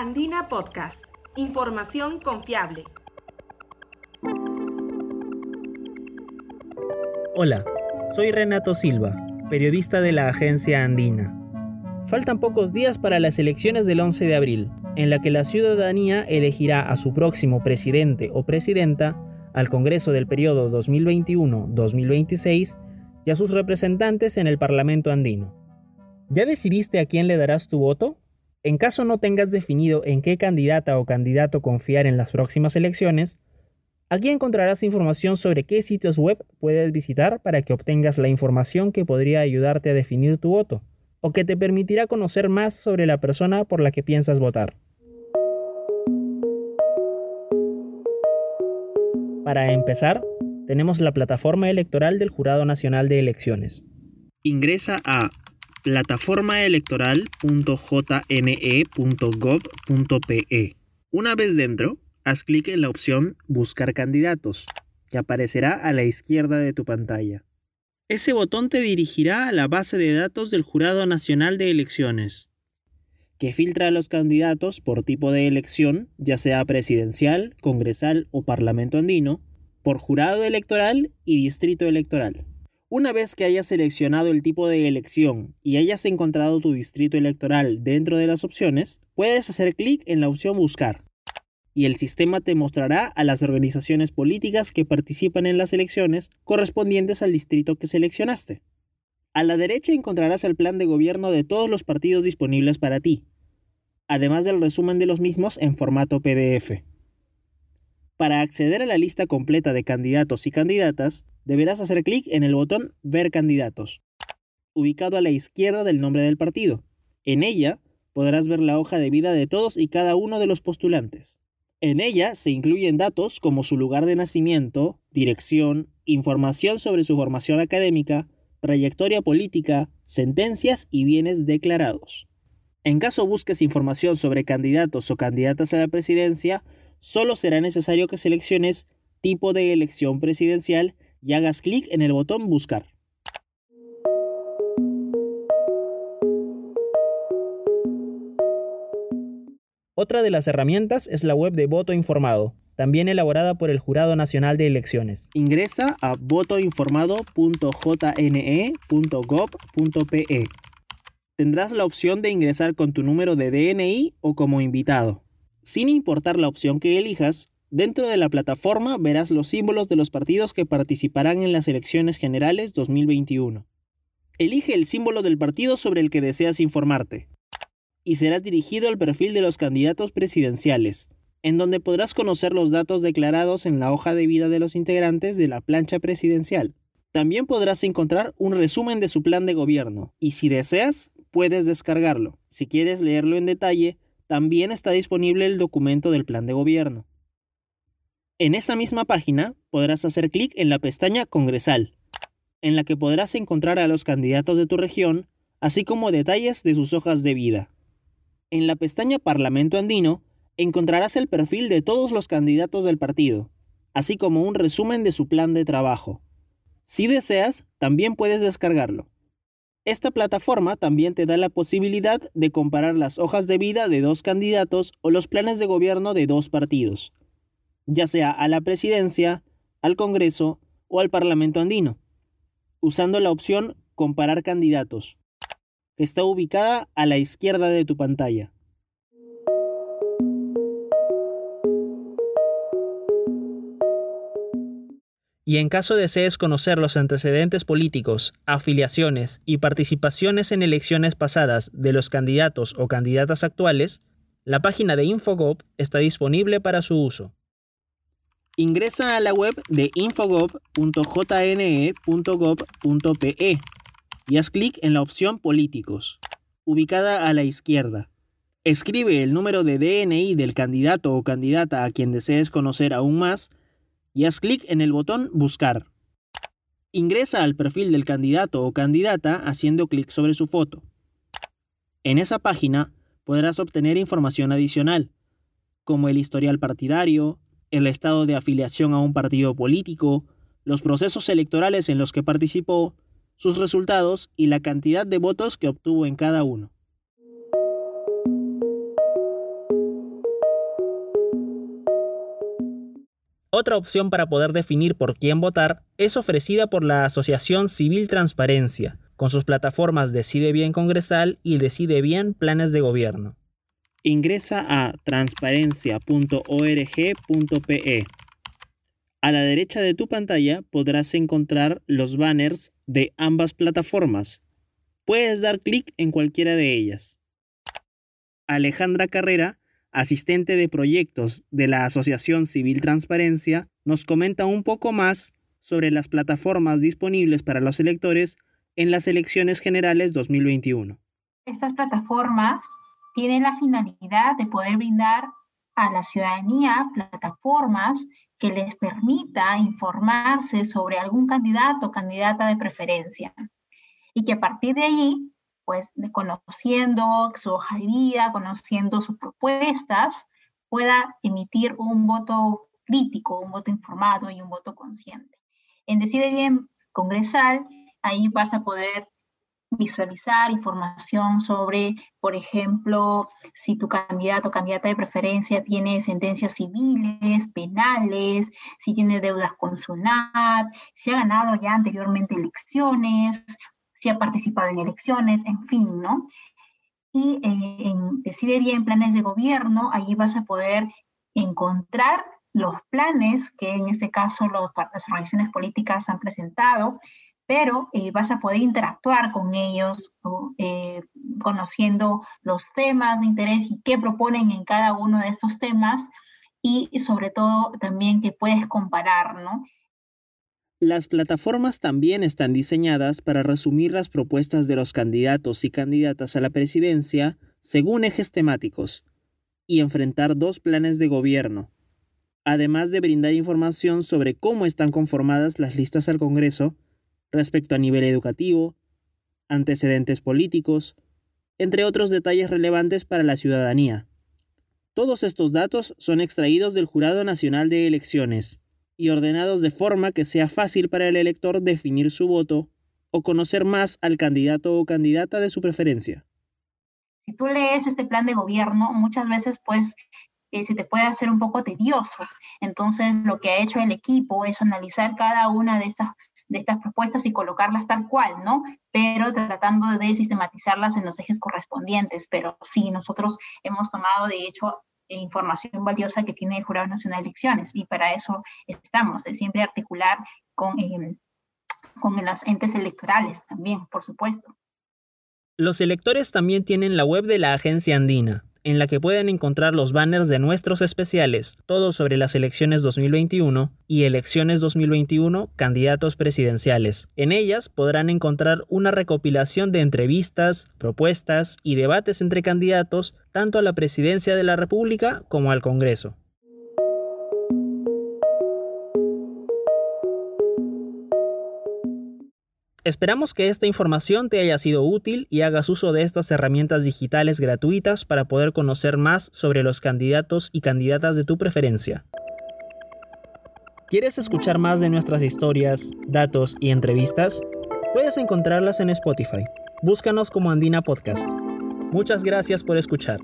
Andina Podcast. Información confiable. Hola, soy Renato Silva, periodista de la agencia Andina. Faltan pocos días para las elecciones del 11 de abril, en la que la ciudadanía elegirá a su próximo presidente o presidenta, al Congreso del periodo 2021-2026 y a sus representantes en el Parlamento andino. ¿Ya decidiste a quién le darás tu voto? En caso no tengas definido en qué candidata o candidato confiar en las próximas elecciones, aquí encontrarás información sobre qué sitios web puedes visitar para que obtengas la información que podría ayudarte a definir tu voto o que te permitirá conocer más sobre la persona por la que piensas votar. Para empezar, tenemos la plataforma electoral del Jurado Nacional de Elecciones. Ingresa a plataformaelectoral.jne.gov.pe. Una vez dentro, haz clic en la opción Buscar candidatos, que aparecerá a la izquierda de tu pantalla. Ese botón te dirigirá a la base de datos del Jurado Nacional de Elecciones, que filtra a los candidatos por tipo de elección, ya sea presidencial, congresal o parlamento andino, por jurado electoral y distrito electoral. Una vez que hayas seleccionado el tipo de elección y hayas encontrado tu distrito electoral dentro de las opciones, puedes hacer clic en la opción Buscar y el sistema te mostrará a las organizaciones políticas que participan en las elecciones correspondientes al distrito que seleccionaste. A la derecha encontrarás el plan de gobierno de todos los partidos disponibles para ti, además del resumen de los mismos en formato PDF. Para acceder a la lista completa de candidatos y candidatas, deberás hacer clic en el botón Ver candidatos, ubicado a la izquierda del nombre del partido. En ella podrás ver la hoja de vida de todos y cada uno de los postulantes. En ella se incluyen datos como su lugar de nacimiento, dirección, información sobre su formación académica, trayectoria política, sentencias y bienes declarados. En caso busques información sobre candidatos o candidatas a la presidencia, solo será necesario que selecciones tipo de elección presidencial y hagas clic en el botón Buscar. Otra de las herramientas es la web de Voto Informado, también elaborada por el Jurado Nacional de Elecciones. Ingresa a votoinformado.jne.gov.pe. Tendrás la opción de ingresar con tu número de DNI o como invitado. Sin importar la opción que elijas, Dentro de la plataforma verás los símbolos de los partidos que participarán en las elecciones generales 2021. Elige el símbolo del partido sobre el que deseas informarte y serás dirigido al perfil de los candidatos presidenciales, en donde podrás conocer los datos declarados en la hoja de vida de los integrantes de la plancha presidencial. También podrás encontrar un resumen de su plan de gobierno y si deseas, puedes descargarlo. Si quieres leerlo en detalle, también está disponible el documento del plan de gobierno. En esa misma página podrás hacer clic en la pestaña Congresal, en la que podrás encontrar a los candidatos de tu región, así como detalles de sus hojas de vida. En la pestaña Parlamento Andino encontrarás el perfil de todos los candidatos del partido, así como un resumen de su plan de trabajo. Si deseas, también puedes descargarlo. Esta plataforma también te da la posibilidad de comparar las hojas de vida de dos candidatos o los planes de gobierno de dos partidos ya sea a la presidencia, al Congreso o al Parlamento andino, usando la opción Comparar candidatos, que está ubicada a la izquierda de tu pantalla. Y en caso desees conocer los antecedentes políticos, afiliaciones y participaciones en elecciones pasadas de los candidatos o candidatas actuales, la página de Infogov está disponible para su uso. Ingresa a la web de infogov.jne.gov.pe y haz clic en la opción Políticos, ubicada a la izquierda. Escribe el número de DNI del candidato o candidata a quien desees conocer aún más y haz clic en el botón Buscar. Ingresa al perfil del candidato o candidata haciendo clic sobre su foto. En esa página podrás obtener información adicional, como el historial partidario, el estado de afiliación a un partido político, los procesos electorales en los que participó, sus resultados y la cantidad de votos que obtuvo en cada uno. Otra opción para poder definir por quién votar es ofrecida por la Asociación Civil Transparencia, con sus plataformas Decide Bien Congresal y Decide Bien Planes de Gobierno. Ingresa a transparencia.org.pe. A la derecha de tu pantalla podrás encontrar los banners de ambas plataformas. Puedes dar clic en cualquiera de ellas. Alejandra Carrera, asistente de proyectos de la Asociación Civil Transparencia, nos comenta un poco más sobre las plataformas disponibles para los electores en las elecciones generales 2021. Estas plataformas tienen la finalidad de poder brindar a la ciudadanía plataformas que les permita informarse sobre algún candidato o candidata de preferencia y que a partir de ahí, pues conociendo su hoja de vida, conociendo sus propuestas, pueda emitir un voto crítico, un voto informado y un voto consciente. En Decide Bien Congresal Ahí vas a poder visualizar información sobre, por ejemplo, si tu candidato o candidata de preferencia tiene sentencias civiles, penales, si tiene deudas con SUNAT, si ha ganado ya anteriormente elecciones, si ha participado en elecciones, en fin, ¿no? Y eh, en Decide Bien Planes de Gobierno, ahí vas a poder encontrar los planes que en este caso las organizaciones políticas han presentado, pero eh, vas a poder interactuar con ellos, eh, conociendo los temas de interés y qué proponen en cada uno de estos temas y, sobre todo también que puedes comparar, ¿no? Las plataformas también están diseñadas para resumir las propuestas de los candidatos y candidatas a la presidencia según ejes temáticos y enfrentar dos planes de gobierno, además de brindar información sobre cómo están conformadas las listas al Congreso respecto a nivel educativo, antecedentes políticos, entre otros detalles relevantes para la ciudadanía. Todos estos datos son extraídos del Jurado Nacional de Elecciones y ordenados de forma que sea fácil para el elector definir su voto o conocer más al candidato o candidata de su preferencia. Si tú lees este plan de gobierno, muchas veces pues eh, se te puede hacer un poco tedioso. Entonces, lo que ha hecho el equipo es analizar cada una de estas de estas propuestas y colocarlas tal cual, ¿no? Pero tratando de sistematizarlas en los ejes correspondientes. Pero sí, nosotros hemos tomado, de hecho, información valiosa que tiene el Jurado Nacional de Elecciones y para eso estamos, de siempre articular con, eh, con los entes electorales también, por supuesto. Los electores también tienen la web de la Agencia Andina, en la que pueden encontrar los banners de nuestros especiales, todos sobre las elecciones 2021 y elecciones 2021 candidatos presidenciales. En ellas podrán encontrar una recopilación de entrevistas, propuestas y debates entre candidatos tanto a la presidencia de la República como al Congreso. Esperamos que esta información te haya sido útil y hagas uso de estas herramientas digitales gratuitas para poder conocer más sobre los candidatos y candidatas de tu preferencia. ¿Quieres escuchar más de nuestras historias, datos y entrevistas? Puedes encontrarlas en Spotify. Búscanos como Andina Podcast. Muchas gracias por escuchar.